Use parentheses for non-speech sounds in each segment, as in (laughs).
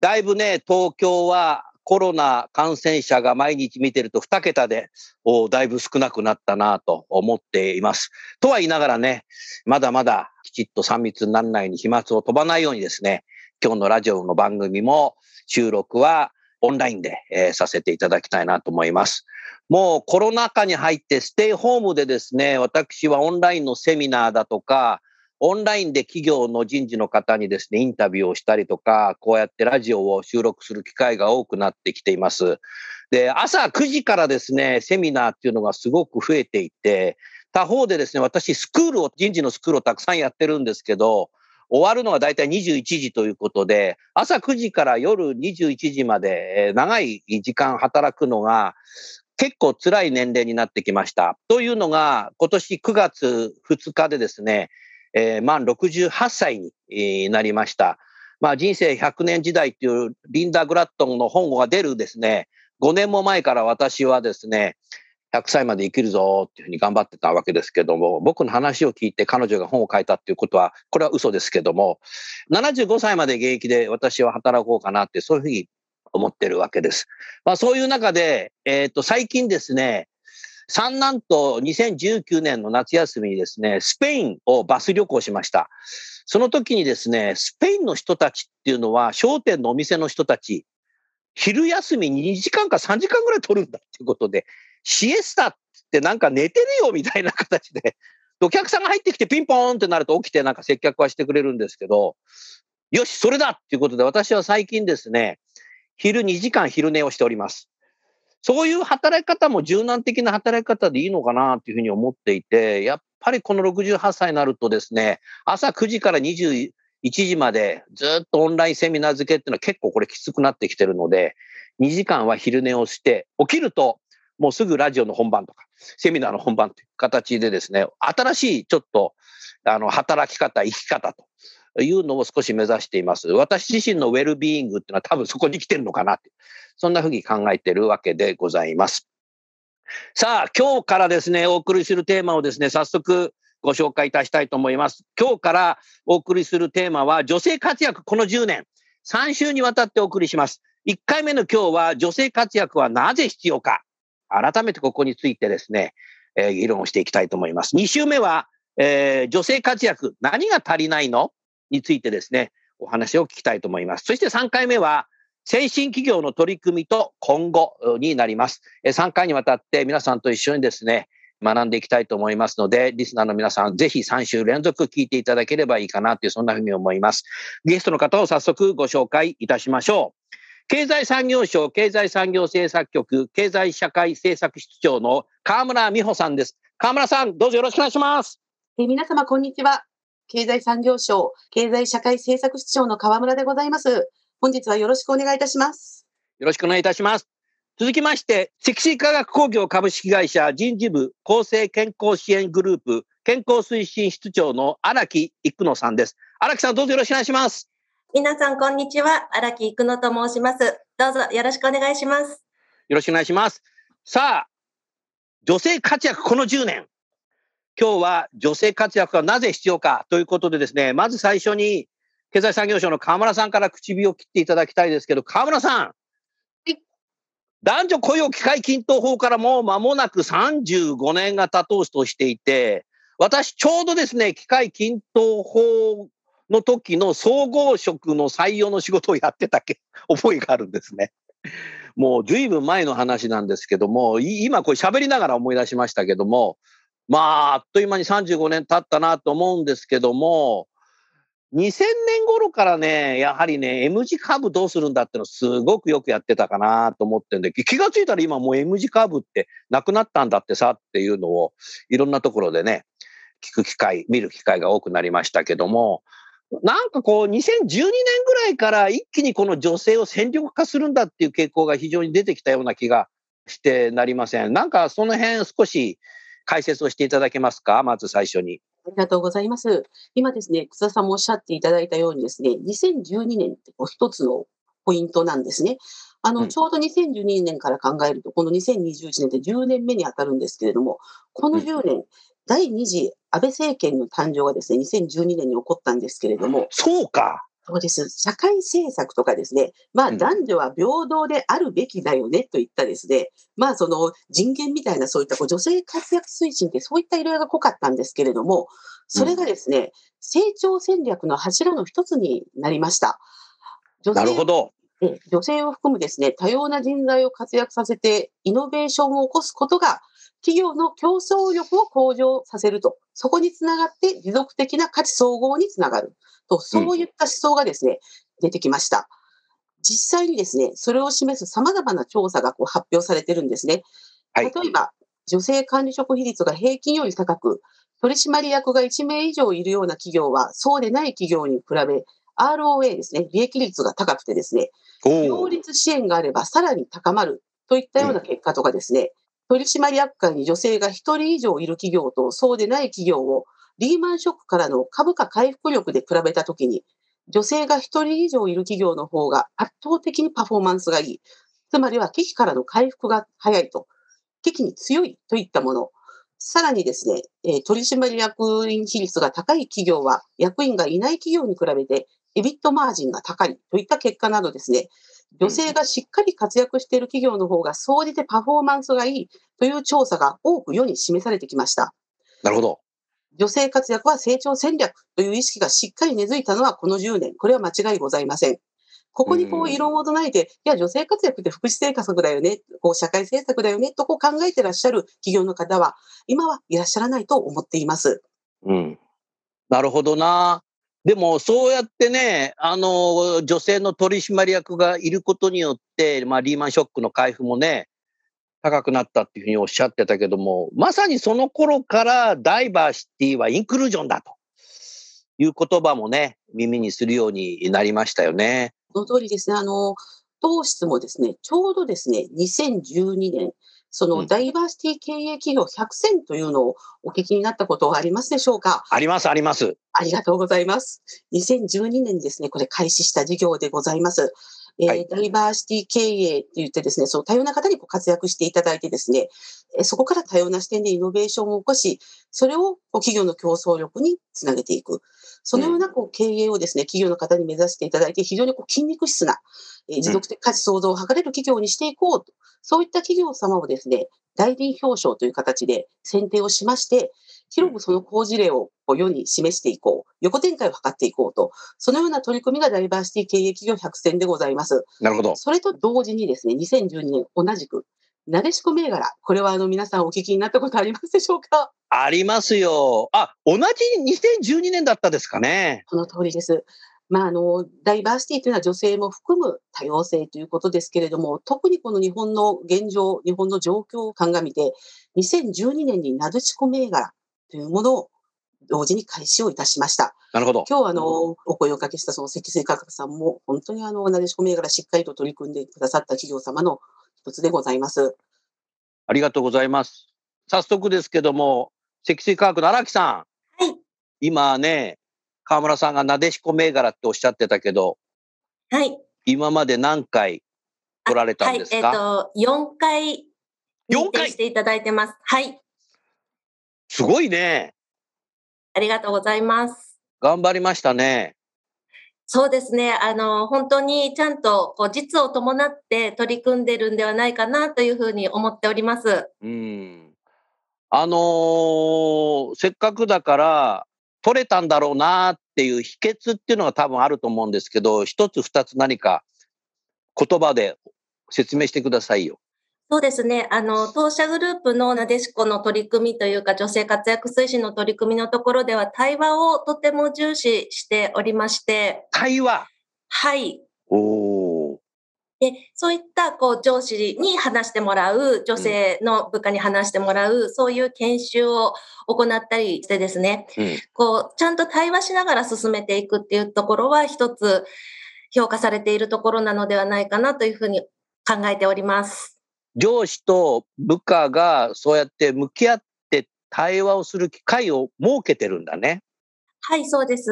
だいぶね東京はコロナ感染者が毎日見てると2桁でだいぶ少なくなったなと思っています。とは言いながらね、まだまだきちっと3密にならないように飛沫を飛ばないようにですね、今日のラジオの番組も収録はオンラインで、えー、させていただきたいなと思います。もうコロナ禍に入ってステイホームでですね、私はオンラインのセミナーだとか、オンラインで企業の人事の方にですね、インタビューをしたりとか、こうやってラジオを収録する機会が多くなってきています。で、朝9時からですね、セミナーっていうのがすごく増えていて、他方でですね、私、スクールを、人事のスクールをたくさんやってるんですけど、終わるのが大体21時ということで、朝9時から夜21時まで長い時間働くのが結構辛い年齢になってきました。というのが、今年9月2日でですね、えー、満68歳になりました。まあ、人生100年時代っていうリンダ・グラットンの本が出るですね、5年も前から私はですね、100歳まで生きるぞっていうふうに頑張ってたわけですけども、僕の話を聞いて彼女が本を書いたっていうことは、これは嘘ですけども、75歳まで現役で私は働こうかなって、そういうふうに思ってるわけです。まあそういう中で、えっ、ー、と、最近ですね、三男と2019年の夏休みにですね、スペインをバス旅行しました。その時にですね、スペインの人たちっていうのは、商店のお店の人たち、昼休み2時間か3時間ぐらい取るんだっていうことで、シエスタってなんか寝てるよみたいな形で、お客さんが入ってきてピンポーンってなると起きてなんか接客はしてくれるんですけど、よし、それだっていうことで私は最近ですね、昼2時間昼寝をしております。そういう働き方も柔軟的な働き方でいいのかなというふうに思っていて、やっぱりこの68歳になるとですね、朝9時から21時までずっとオンラインセミナー付けっていうのは結構これきつくなってきてるので、2時間は昼寝をして、起きるともうすぐラジオの本番とか、セミナーの本番という形でですね、新しいちょっとあの働き方、生き方というのを少し目指しています。私自身のウェルビーイングっていうのは多分そこに来てるのかなって、そんなふうに考えてるわけでございます。さあ、今日からですね、お送りするテーマをですね、早速ご紹介いたしたいと思います。今日からお送りするテーマは、女性活躍この10年、3週にわたってお送りします。1回目の今日は、女性活躍はなぜ必要か。改めてここについてですね、えー、議論をしていきたいと思います。2週目は、えー、女性活躍、何が足りないの？についてですね、お話を聞きたいと思います。そして3回目は、先進企業の取り組みと今後になります。3回にわたって皆さんと一緒にですね、学んでいきたいと思いますので、リスナーの皆さん、ぜひ3週連続聞いていただければいいかなという、そんなふうに思います。ゲストの方を早速ご紹介いたしましょう。経済産業省経済産業政策局経済社会政策室長の河村美穂さんです。河村さん、どうぞよろしくお願いします。え皆様、こんにちは。経済産業省経済社会政策室長の河村でございます。本日はよろしくお願いいたします。よろしくお願いいたします。続きまして、セクシー科学工業株式会社人事部厚生健康支援グループ健康推進室長の荒木育野さんです。荒木さん、どうぞよろしくお願いします。皆さん、こんにちは。荒木育野と申します。どうぞよろしくお願いします。よろしくお願いします。さあ、女性活躍この10年。今日は女性活躍がなぜ必要かということでですね、まず最初に経済産業省の河村さんから唇を切っていただきたいですけど、河村さん。はい、男女雇用機会均等法からもう間もなく35年が経とうとしていて、私ちょうどですね、機会均等法の時の総合職の採用の仕事をやってたけ (laughs) 覚えがあるんですね。もう随分前の話なんですけども、い今これ喋りながら思い出しましたけども、まあ、あっという間に35年経ったなと思うんですけども、2000年頃からね、やはりね、M 字カーブどうするんだってのすごくよくやってたかなと思ってんで、気がついたら今もう M 字カーブってなくなったんだってさっていうのをいろんなところでね、聞く機会、見る機会が多くなりましたけども、なんかこう2012年ぐらいから一気にこの女性を戦力化するんだっていう傾向が非常に出てきたような気がしてなりません。なんかその辺少し解説をしていただけますか？まず最初に。ありがとうございます。今ですね、草田さんもおっしゃっていただいたようにですね、2012年ってこう一つのポイントなんですね。あの、うんちょうど2012年から考えると、この2021年って10年目に当たるんですけれども、この10年、第2次安倍政権の誕生がですね、2012年に起こったんですけれども、そうか。そうです。社会政策とかですね、まあうん男女は平等であるべきだよねといったですね、まあその人権みたいなそういったこう女性活躍推進ってそういった色合いが濃かったんですけれども、それがですね、成長戦略の柱の一つになりました。なるほど。え女性を含むですね、多様な人材を活躍させて、イノベーションを起こすことが、企業の競争力を向上させると、そこにつながって持続的な価値総合につながると、そういった思想がですね、出てきました。実際にですね、それを示す様々な調査がこう発表されてるんですね。はい例えば、女性管理職比率が平均より高く、取締役が1名以上いるような企業は、そうでない企業に比べ、ROA ですね、利益率が高くてですね、お両ー立支援があればさらに高まるといったような結果とかですね、取締役会に女性が1人以上いる企業とそうでない企業をリーマンショックからの株価回復力で比べたときに、女性が1人以上いる企業の方が圧倒的にパフォーマンスがいい。つまりは危機からの回復が早いと。危機に強いといったもの。さらにですね、え取締役員比率が高い企業は役員がいない企業に比べてエビットマージンが高いといった結果などですね、女性がしっかり活躍している企業の方が総じてパフォーマンスがいいという調査が多く世に示されてきました。なるほど。女性活躍は成長戦略という意識がしっかり根付いたのはこの10年。これは間違いございません。ここにこううん異論を唱えて、いや、女性活躍って福祉政策だよね、こう社会政策だよね、とこう考えてらっしゃる企業の方は、今はいらっしゃらないと思っています。うん。なるほどな。でも、そうやってね、あの、女性の取締役がいることによって、まあ、リーマンショックの回復もね、高くなったっていうふうにおっしゃってたけども、まさにその頃からダイバーシティはインクルージョンだという言葉もね、耳にするようになりましたよね。その通りですね。あの、当室もですね、ちょうどですね、2012年、そうんのダイバーシティ経営企業100選というのをお聞きになったことはありますでしょうか？あります、あります。ありがとうございます。2012年にですね、これ開始した事業でございます。えーはいダイバーシティ経営って言ってですね、その多様な方にこう活躍していただいてですね、えーそこから多様な視点でイノベーションを起こし、それをこう企業の競争力につなげていく。そのようなこう経営をですね、企業の方に目指していただいて、非常にこう筋肉質な、えー持続的価値創造を図れる企業にしていこうと。そういった企業様をですね、大臣表彰という形で選定をしまして、広くその好事例をこう世に示していこう、横展開を図っていこうと、そのような取り組みがダイバーシティ経営企業100選でございます。なるほど。それと同時にですね、2012年同じく、なでしこ銘柄、これはあの皆さんお聞きになったことありますでしょうか？ありますよ。あ、同じ2012年だったですかね。その通りです。まあ、あの、ダイバーシティというのは女性も含む多様性ということですけれども、特にこの日本の現状、日本の状況を鑑みて、2012年になでしこ銘柄というものを同時に開始をいたしました。なるほど。今日あの、お声をおかけしたその積水化学さんも、本当にあの、なでしこ銘柄しっかりと取り組んでくださった企業様の一つでございます。ありがとうございます。早速ですけども、積水化学の荒木さん。はい。今ね、河村さんがなでしこ銘柄っておっしゃってたけど、はい。今まで何回取られたんですか？はい、えっ、と、4回、4回？していただいてます。はい。すごいね。ありがとうございます。頑張りましたね。そうですね。あの、本当にちゃんとこう実を伴って取り組んでるんではないかなというふうに思っております。うん。あのーせっかくだから、取れたんだろうなっていう秘訣っていうのが多分あると思うんですけど、一つ二つ何か言葉で説明してくださいよ。そうですね。あの、当社グループのなでしこの取り組みというか、女性活躍推進の取り組みのところでは、対話をとても重視しておりまして。対話？はい。おー。で、そういった、こう、上司に話してもらう、女性の部下に話してもらう、そういう研修を行ったりしてですね、うん。こう、ちゃんと対話しながら進めていくっていうところは、一つ評価されているところなのではないかなというふうに考えております。上司と部下がそうやって向き合って対話をする機会を設けてるんだね。はい、そうです。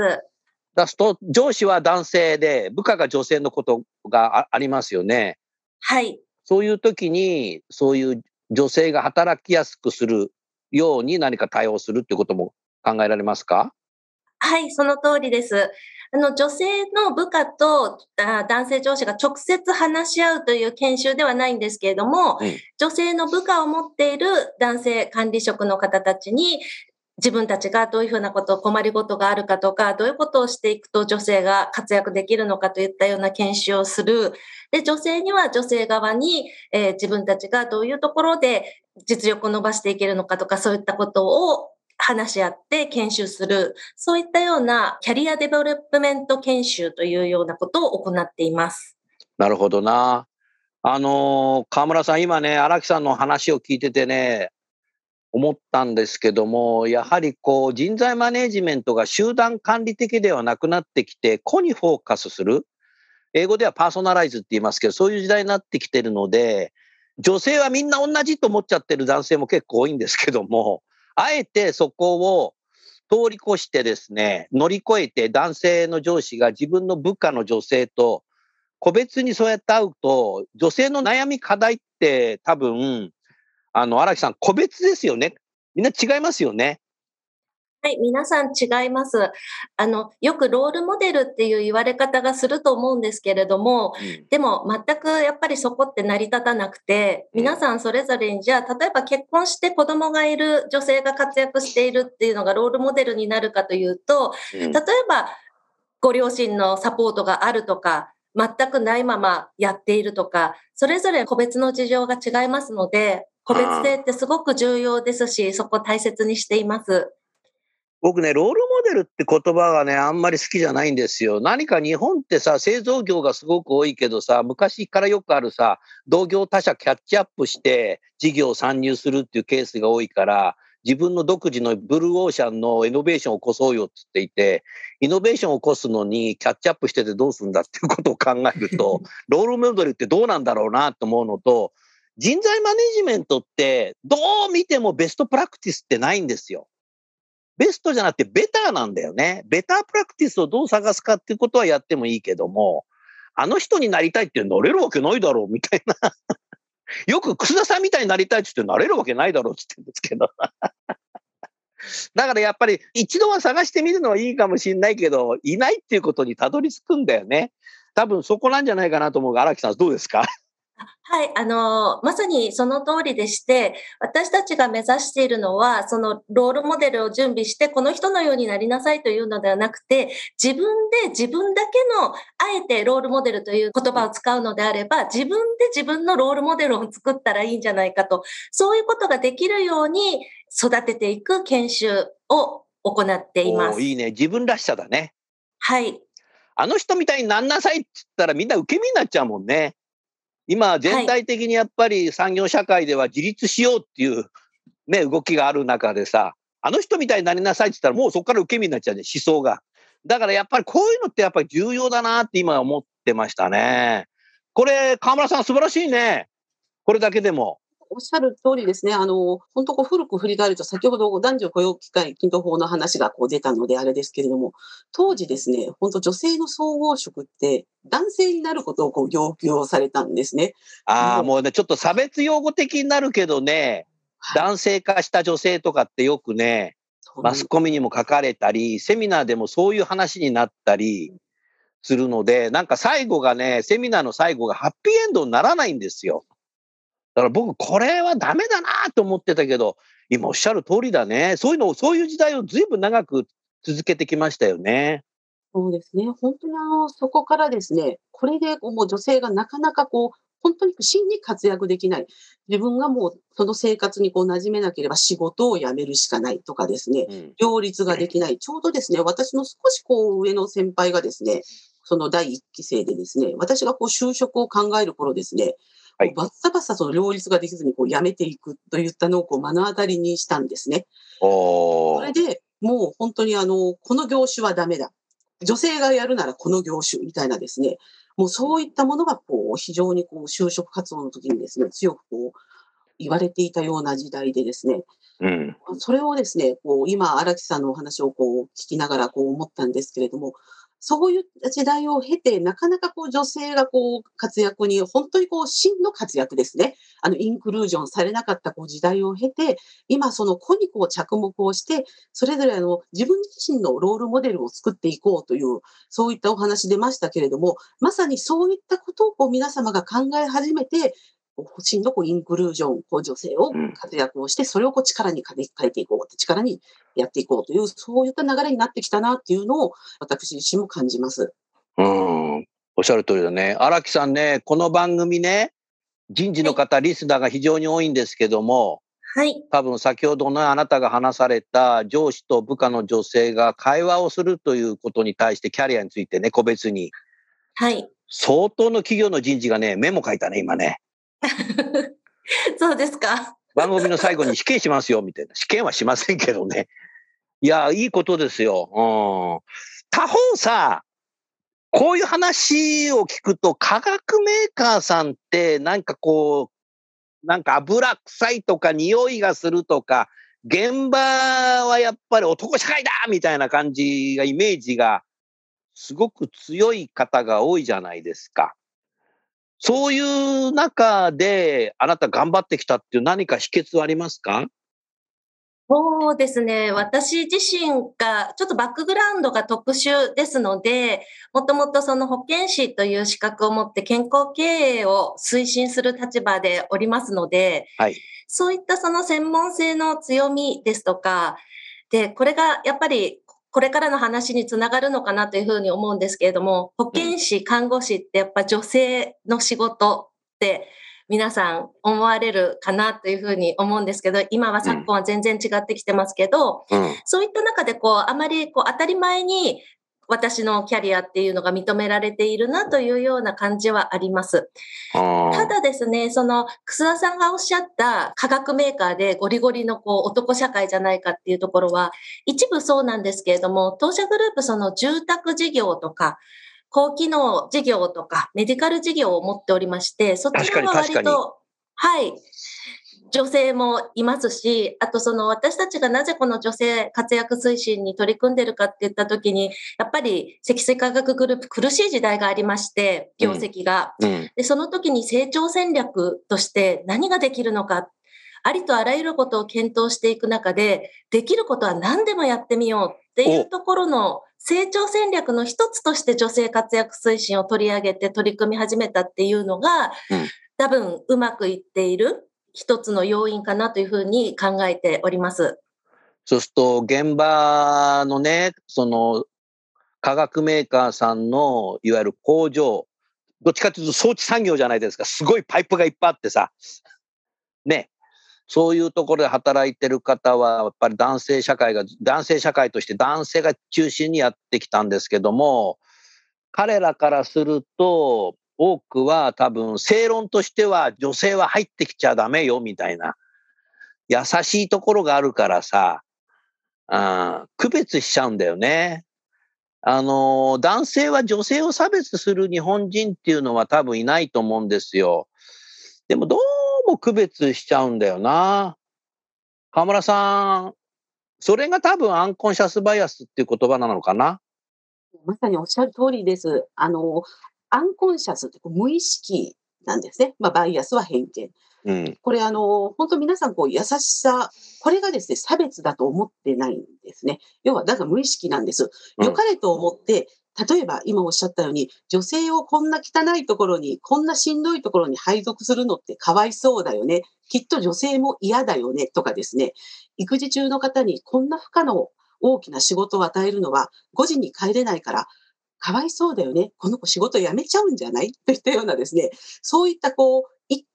だすと、上司は男性で、部下が女性のことがあありますよね。はい。そういう時に、そういう女性が働きやすくするように何か対応するってことも考えられますか？はい、その通りです。あの、女性の部下とあ男性上司が直接話し合うという研修ではないんですけれども、うん女性の部下を持っている男性管理職の方たちに、自分たちがどういうふうなこと、困りごとがあるかとか、どういうことをしていくと女性が活躍できるのかといったような研修をする。で、女性には女性側に、えー自分たちがどういうところで実力を伸ばしていけるのかとか、そういったことを話し合って研修する。そういったようなキャリアデベロップメント研修というようなことを行っています。なるほどな。あの河村さん、今ね、荒木さんの話を聞いててね、思ったんですけども、やはりこう人材マネジメントが集団管理的ではなくなってきて、個にフォーカスする。英語ではパーソナライズって言いますけど、そういう時代になってきてるので、女性はみんな同じと思っちゃってる男性も結構多いんですけども、あえてそこを通り越してですね、乗り越えて男性の上司が自分の部下の女性と個別にそうやって会うと、女性の悩み課題って多分、あの、荒木さん、個別ですよね。みんな違いますよね。はい、皆さん違います。あの、よくロールモデルっていう言われ方がすると思うんですけれども、でも全くやっぱりそこって成り立たなくて、皆さんそれぞれにじゃあ、例えば結婚して子供がいる女性が活躍しているっていうのがロールモデルになるかというと、うん例えばご両親のサポートがあるとか、全くないままやっているとか、それぞれ個別の事情が違いますので、個別性ってすごく重要ですし、そこ大切にしています。僕ね、ロールモデルって言葉がね、あんまり好きじゃないんですよ。何か日本ってさ、製造業がすごく多いけどさ、昔からよくあるさ、同業他社キャッチアップして事業参入するっていうケースが多いから、自分の独自のブルーオーシャンのイノベーションを起こそうよって言っていて、イノベーションを起こすのにキャッチアップしててどうするんだっていうことを考えると、(laughs) ロールモデルってどうなんだろうなと思うのと、人材マネジメントってどう見てもベストプラクティスってないんですよ。ベストじゃなくてベターなんだよね。ベタープラクティスをどう探すかっていうことはやってもいいけども、あの人になりたいってなれるわけないだろうみたいな。(laughs) よく楠田さんみたいになりたいって言ってなれるわけないだろうって言ってるんですけど。(laughs) だからやっぱり一度は探してみるのはいいかもしれないけど、いないっていうことにたどり着くんだよね。多分そこなんじゃないかなと思うが、荒木さんどうですか？はい、あの、まさにその通りでして、私たちが目指しているのは、そのロールモデルを準備して、この人のようになりなさいというのではなくて、自分で自分だけの、あえてロールモデルという言葉を使うのであれば、自分で自分のロールモデルを作ったらいいんじゃないかと、そういうことができるように育てていく研修を行っています。いいね。自分らしさだね。はい。あの人みたいになんなさいって言ったらみんな受け身になっちゃうもんね。今、全体的にやっぱり産業社会では自立しようっていう、ね、動きがある中でさ、あの人みたいになりなさいって言ったらもうそこから受け身になっちゃうね、思想が。だからやっぱりこういうのってやっぱり重要だなって今思ってましたね。これ、河村さん素晴らしいね。これだけでも。おっしゃる通りですね。あの、本当こう古く振り返ると、先ほど男女雇用機会均等法の話がこう出たのであれですけれども、当時ですね、本当女性の総合職って男性になることをこう要求をされたんですね。ああ、うんもうね、ちょっと差別用語的になるけどね、男性化した女性とかってよくね、マスコミにも書かれたり、セミナーでもそういう話になったりするので、なんか最後がね、セミナーの最後がハッピーエンドにならないんですよ。だから僕、これはダメだなと思ってたけど、今おっしゃる通りだね。そういうのを、そういう時代をずいぶん長く続けてきましたよね。そうですね。本当にあの、そこからですね、これでこうもう女性がなかなかこう、本当に真に活躍できない。自分がもうその生活にこう馴染めなければ仕事を辞めるしかないとかですね、うん両立ができない。ちょうどですね、私の少しこう上の先輩がですね、その第一期生でですね、私がこう就職を考える頃ですね、はいバッサバッサその両立ができずにこう辞めていくといったのをこう目の当たりにしたんですね。それでもう本当にあの、この業種はダメだ。女性がやるならこの業種みたいなですね、もうそういったものがこう非常にこう就職活動の時にですね、強くこう言われていたような時代でですね、うん。それをですね、こう今荒木さんのお話をこう聞きながらこう思ったんですけれども、そういった時代を経て、なかなかこう女性がこう活躍に、本当にこう真の活躍ですね。あのインクルージョンされなかったこう時代を経て、今その子にこう着目をして、それぞれの自分自身のロールモデルを作っていこうという、そういったお話出ましたけれども、まさにそういったことをこう皆様が考え始めて、真のこうインクルージョン、こう女性を活躍をして、それをこう力に変え変えていこう、力にやっていこうという、そういった流れになってきたなっていうのを、私自身も感じます。うん。おっしゃる通りだね。荒木さんね、この番組ね、人事の方、リスナーが非常に多いんですけども、はい。多分先ほどのあなたが話された上司と部下の女性が会話をするということに対してキャリアについてね、個別に。はい。相当の企業の人事がね、メモ書いたね、今ね。(laughs) そうですか。番組の最後に試験しますよ、みたいな。試験はしませんけどね。いや、いいことですよ。うん。他方さ、こういう話を聞くと、化学メーカーさんって、なんかこう、なんか油臭いとか匂いがするとか、現場はやっぱり男社会だみたいな感じが、イメージがすごく強い方が多いじゃないですか。そういう中で、あなた頑張ってきたっていう何か秘訣はありますか？そうですね。私自身が、ちょっとバックグラウンドが特殊ですので、もともとその保健師という資格を持って健康経営を推進する立場でおりますので、はい。そういったその専門性の強みですとか、で、これがやっぱりこれからの話につながるのかなというふうに思うんですけれども、保健師、看護師ってやっぱ女性の仕事って皆さん思われるかなというふうに思うんですけど、今は昨今は全然違ってきてますけど、うん。そういった中でこう、あまりこう当たり前に私のキャリアっていうのが認められているなというような感じはあります。あただですね、その、楠田さんがおっしゃった化学メーカーでゴリゴリのこう男社会じゃないかっていうところは、一部そうなんですけれども、当社グループその住宅事業とか、高機能事業とか、メディカル事業を持っておりまして、そっちの方は割と、はい、女性もいますし、あとその私たちがなぜこの女性活躍推進に取り組んでるかって言ったときに、やっぱり積水化学グループ苦しい時代がありまして、業績が。うん。で、その時に成長戦略として何ができるのか、ありとあらゆることを検討していく中で、できることは何でもやってみようっていうところの成長戦略の一つとして女性活躍推進を取り上げて取り組み始めたっていうのが、うん多分うまくいっている一つの要因かなというふうに考えております。そうすると、現場のね、その、化学メーカーさんの、いわゆる工場、どっちかというと装置産業じゃないですか。すごいパイプがいっぱいあってさ。ね。そういうところで働いてる方は、やっぱり男性社会が、男性社会として男性が中心にやってきたんですけども、彼らからすると、多くは多分正論としては女性は入ってきちゃダメよみたいな優しいところがあるからさ、あ区別しちゃうんだよね。あの、男性は女性を差別する日本人っていうのは多分いないと思うんですよ。でもどうも区別しちゃうんだよな。河村さん、それが多分アンコンシャスバイアスっていう言葉なのかな。まさにおっしゃる通りです。あの、アンコンシャスってこう無意識なんですね。まあ、バイアスは偏見。うん。これあの、本当皆さんこう優しさ、これがですね、差別だと思ってないんですね。要は、だから無意識なんです。うん良かれと思って、例えば今おっしゃったように、女性をこんな汚いところに、こんなしんどいところに配属するのってかわいそうだよね。きっと女性も嫌だよね。とかですね。育児中の方にこんな負荷の大きな仕事を与えるのは5時に帰れないから、かわいそうだよね。この子仕事辞めちゃうんじゃない？といったようなですね、そういったこう、一見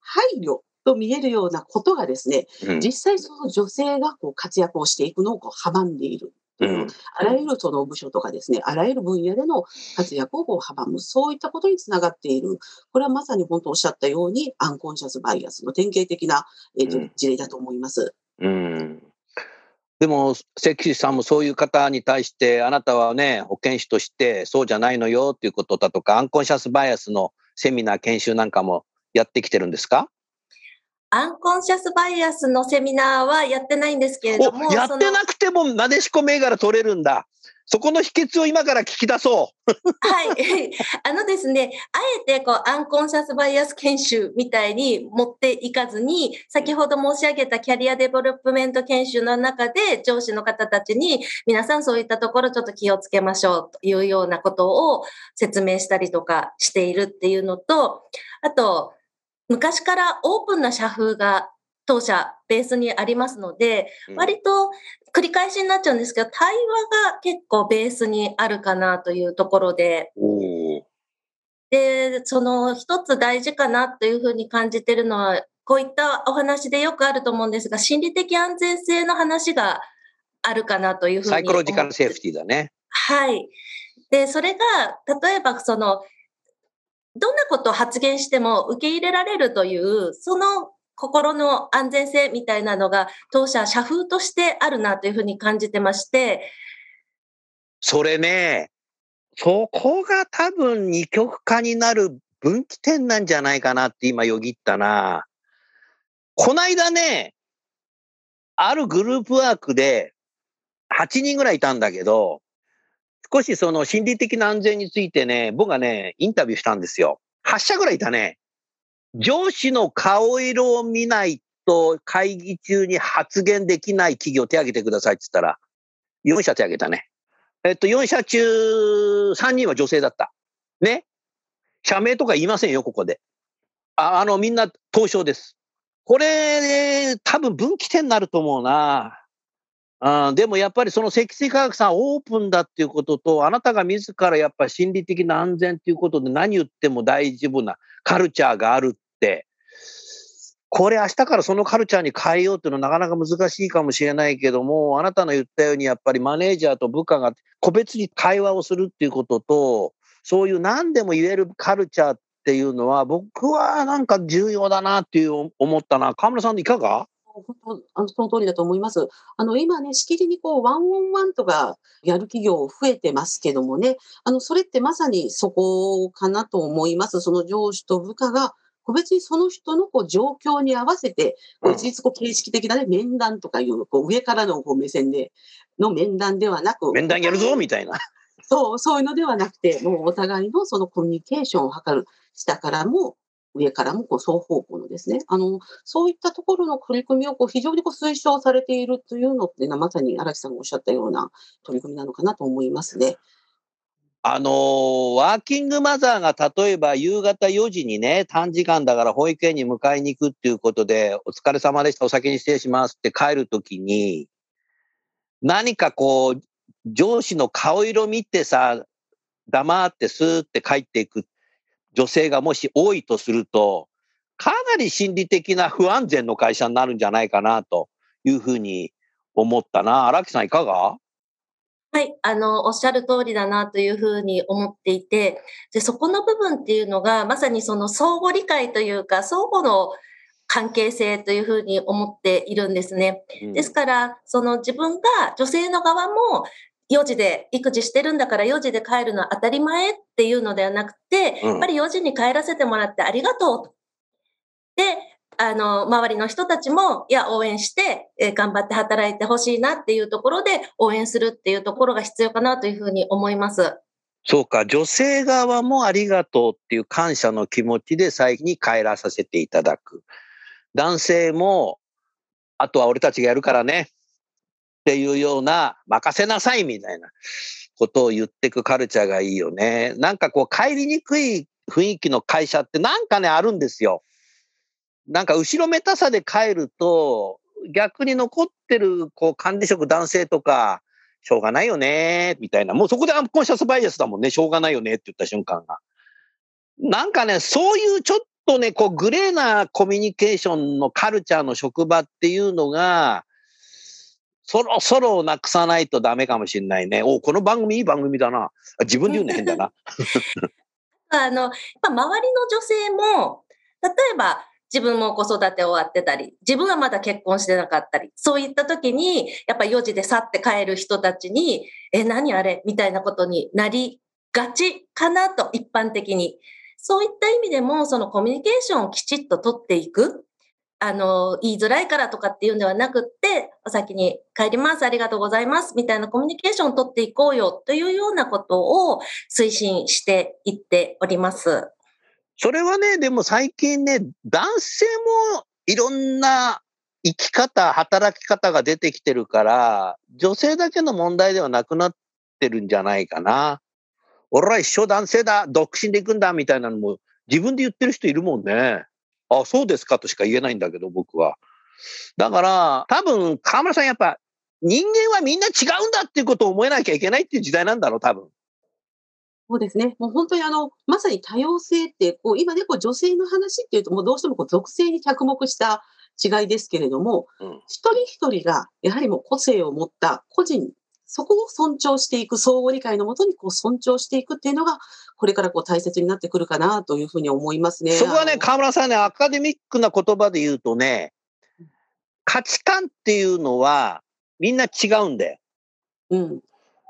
配慮と見えるようなことがですね、うん実際その女性がこう活躍をしていくのをこう阻んでいる。うんあらゆるその部署とかですね、あらゆる分野での活躍をこう阻む、そういったことにつながっている。これはまさに本当おっしゃったように、アンコンシャスバイアスの典型的な、えーとうん事例だと思います。うんでも、関口さんもそういう方に対して、あなたはね、保健師としてそうじゃないのよっていうことだとか、アンコンシャスバイアスのセミナー、研修なんかもやってきてるんですか？アンコンシャスバイアスのセミナーはやってないんですけれども、おやってなくてもなでしこ銘柄取れるんだ。そこの秘訣を今から聞き出そう。はい。あのですね、あえてこう、アンコンシャスバイアス研修みたいに持っていかずに、先ほど申し上げたキャリアデベロップメント研修の中で上司の方たちに、皆さんそういったところちょっと気をつけましょうというようなことを説明したりとかしているっていうのと、あと、昔からオープンな社風が当社ベースにありますので、割と繰り返しになっちゃうんですけど、対話が結構ベースにあるかなというところで、で、その一つ大事かなというふうに感じてるのは、こういったお話でよくあると思うんですが、心理的安全性の話があるかなというふうにサイコロジカルセーフティーだね。はい。で、それが、例えばその、どんなことを発言しても受け入れられるという、その心の安全性みたいなのが、当社社風としてあるなというふうに感じてまして、それね、そこが多分二極化になる分岐点なんじゃないかなって今よぎったな。こないだね、あるグループワークで8人ぐらいいたんだけど、少しその心理的な安全についてね、僕がね、インタビューしたんですよ。8社ぐらいいたね。上司の顔色を見ないと会議中に発言できない企業手挙げてくださいって言ったら、4社手挙げたね。えっと、4社中3人は女性だった。ね。社名とか言いませんよ、ここで。ああの、みんな東証です。これ、多分分岐点になると思うな。あでもやっぱりその積水化学さんオープンだっていうことと、あなたが自らやっぱり心理的な安全っていうことで何言っても大丈夫なカルチャーがあるって、これ明日からそのカルチャーに変えようっていうのはなかなか難しいかもしれないけども、あなたの言ったようにやっぱりマネージャーと部下が個別に会話をするっていうことと、そういう何でも言えるカルチャーっていうのは僕はなんか重要だなっていう思ったな。河村さんいかが？本当あのその通りだと思います。あの今ね、しきりにこうワンオンワンとかやる企業増えてますけどもね、あのそれってまさにそこかなと思います。その上司と部下が個別にその人のこう状況に合わせて、こう一律こう形式的な、ね、面談とかいうこう上からのこう目線での面談ではなく、面談やるぞみたいな。そう、そういうのではなくて、もうお互いのそのコミュニケーションを図る、下からも上からもこう双方向のですね、あの、そういったところの取り組みをこう非常にこう推奨されているというのっていうのは、まさに荒木さんがおっしゃったような取り組みなのかなと思いますね。あのワーキングマザーが例えば夕方4時にね、短時間だから保育園に迎えに行くっていうことで、お疲れ様でした、お先に失礼しますって帰るときに、何かこう、上司の顔色見てさ、黙ってスーって帰っていく女性がもし多いとすると、かなり心理的な不安全の会社になるんじゃないかなというふうに思ったな。荒木さんいかが？はい、あの、おっしゃる通りだなというふうに思っていて、で、そこの部分っていうのが、まさにその相互理解というか、相互の関係性というふうに思っているんですね。ですから、その自分が女性の側も4時で育児してるんだから4時で帰るのは当たり前っていうのではなくて、うんやっぱり4時に帰らせてもらってありがとうと。で、あの、周りの人たちも、いや、応援して、えー頑張って働いてほしいなっていうところで応援するっていうところが必要かなというふうに思います。そうか、女性側もありがとうっていう感謝の気持ちで最後に帰らさせていただく。男性も、あとは俺たちがやるからねっていうような、任せなさいみたいなことを言ってくカルチャーがいいよね。なんかこう帰りにくい雰囲気の会社ってなんかね、あるんですよ。なんか後ろめたさで帰ると、逆に残ってるこう管理職男性とか、しょうがないよね、みたいな。もうそこでアンコンシャスバイアスだもんね。しょうがないよねって言った瞬間が。なんかね、そういうちょっとね、こう、グレーなコミュニケーションのカルチャーの職場っていうのが、そろそろなくさないとダメかもしれないね。おこの番組いい番組だな。自分で言うの変だな。(laughs) あの、やっぱ周りの女性も、例えば自分も子育て終わってたり、自分はまだ結婚してなかったり、そういった時に、やっぱ4時で去って帰る人たちに、え、何あれ？みたいなことになりがちかなと、一般的に。そういった意味でも、そのコミュニケーションをきちっと取っていく。あの、言いづらいからとかっていうんではなくって、お先に帰ります、ありがとうございます、みたいなコミュニケーションを取っていこうよというようなことを推進していっております。それはね、でも最近ね、男性もいろんな生き方、働き方が出てきてるから、女性だけの問題ではなくなってるんじゃないかな。俺は一生男性だ、独身で行くんだ、みたいなのも自分で言ってる人いるもんね。あ、そうですかとしか言えないんだけど、僕は。だから、多分、河村さんやっぱ、人間はみんな違うんだっていうことを思えなきゃいけないっていう時代なんだろう、多分。そうですね。もう本当にあの、まさに多様性って、こう、今ね、こう女性の話っていうと、もうどうしてもこう属性に着目した違いですけれども、うん、一人一人が、やはりもう個性を持った個人、そこを尊重していく、相互理解のもとにこう尊重していくっていうのが、これからこう大切になってくるかなというふうに思いますね。そこはね、河村さんね、アカデミックな言葉で言うとね、価値観っていうのはみんな違うんだよ。うん。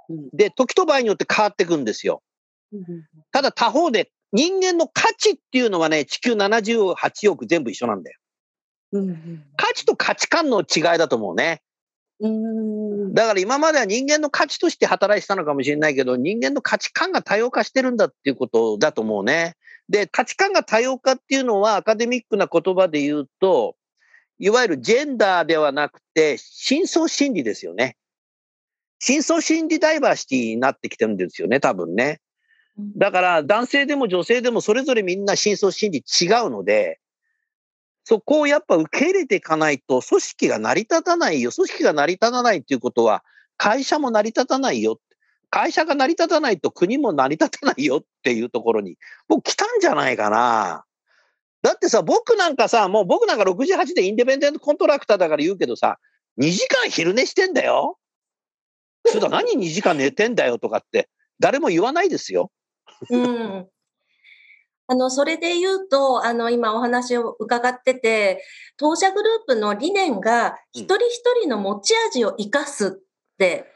うん、で、時と場合によって変わっていくんですよ。ただ他方で人間の価値っていうのはね、地球78億全部一緒なんだよ。価値と価値観の違いだと思うね。だから今までは人間の価値として働いてたのかもしれないけど、人間の価値観が多様化してるんだっていうことだと思うね。で、価値観が多様化っていうのはアカデミックな言葉で言うと、いわゆるジェンダーではなくて、深層心理ですよね。深層心理ダイバーシティになってきてるんですよね、多分ね。だから男性でも女性でもそれぞれみんな深層心理違うので、そこをやっぱ受け入れていかないと組織が成り立たないよ。組織が成り立たないっていうことは会社も成り立たないよ。会社が成り立たないと国も成り立たないよっていうところに、もう来たんじゃないかな。だってさ、僕なんかさ、もう僕なんか68でインディペンデントコントラクターだから言うけどさ、2時間昼寝してんだよ。それだ何2時間寝てんだよとかって誰も言わないですよ。うん。あの、それで言うと、あの、今お話を伺ってて、当社グループの理念が、一人一人の持ち味を生かすって。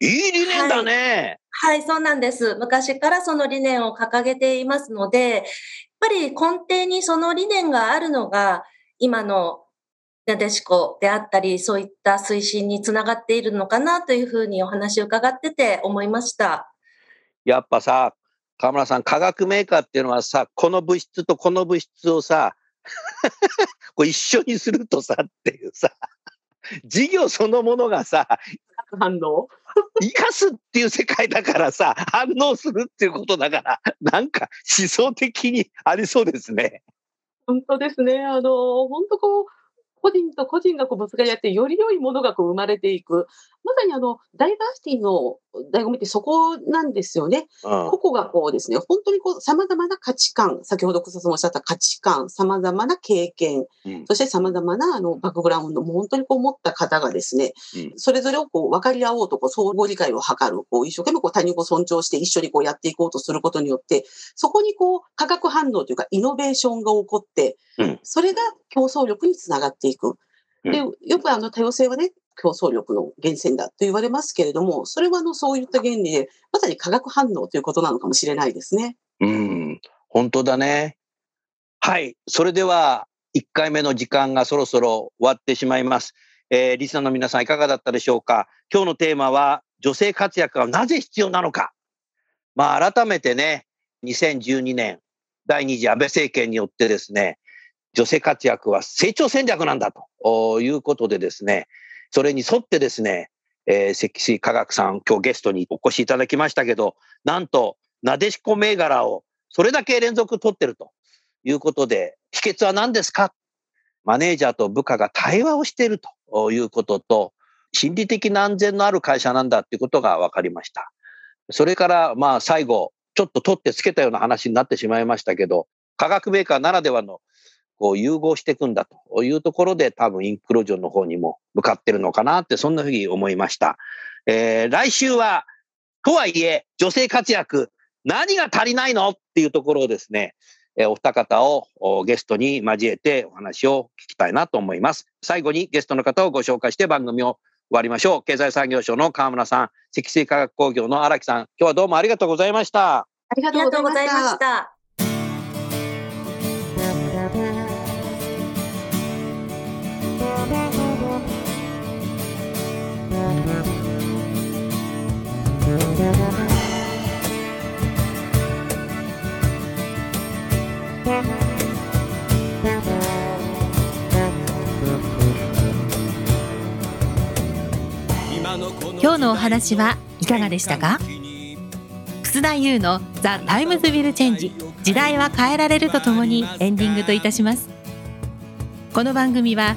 いい理念だね、はい。はい、そうなんです。昔からその理念を掲げていますので、やっぱり根底にその理念があるのが、今のなでしこであったり、そういった推進につながっているのかなというふうにお話を伺ってて思いました。やっぱさ、河村さん、化学メーカーっていうのはさ、この物質とこの物質をさ、(laughs) こう一緒にするとさっていうさ、事業そのものがさ、反応？生かすっていう世界だからさ、反応するっていうことだから、なんか思想的にありそうですね。本当ですね。あの、本当こう、個人と個人がこうぶつかり合って、より良いものがこう生まれていく。まさにあの、ダイバーシティの醍醐味ってそこなんですよね。うん、個々がこうですね、本当にこう様々な価値観、先ほど草さんもおっしゃった価値観、様々な経験、うん、そして様々なあのバックグラウンドも本当にこう持った方がですね、うん、それぞれをこう分かり合おうとこう相互理解を図る、こう一生懸命こう他人を尊重して一緒にこうやっていこうとすることによって、そこにこう化学反応というかイノベーションが起こって、それが競争力につながっていく。で、よくあの多様性はね、競争力の源泉だと言われますけれども、それはあのそういった原理で、まさに化学反応ということなのかもしれないですね。うん、本当だね。はい。それでは、1回目の時間がそろそろ終わってしまいます。えー、リスナーの皆さんいかがだったでしょうか？今日のテーマは、女性活躍がなぜ必要なのか。まあ、改めてね、2012年、第二次安倍政権によってですね、女性活躍は成長戦略なんだということでですね、それに沿ってですね、えー、関水科学さん、今日ゲストにお越しいただきましたけど、なんと、なでしこ銘柄をそれだけ連続取ってるということで、秘訣は何ですか？マネージャーと部下が対話をしているということと、心理的な安全のある会社なんだっていうことが分かりました。それから、まあ最後、ちょっと取ってつけたような話になってしまいましたけど、化学メーカーならではのこう融合していくんだというところで多分インクロージョンの方にも向かってるのかなってそんなふうに思いました。えー来週は、とはいえ女性活躍何が足りないのっていうところをですね、えーお二方をおゲストに交えてお話を聞きたいなと思います。最後にゲストの方をご紹介して番組を終わりましょう。経済産業省の河村さん、積水化学工業の荒木さん、今日はどうもありがとうございました。ありがとうございまし。した今日のお話はいかがでしたか？楠田優の「 The Times Will Change。時代は変えられる」とともにエンディングといたします。この番組は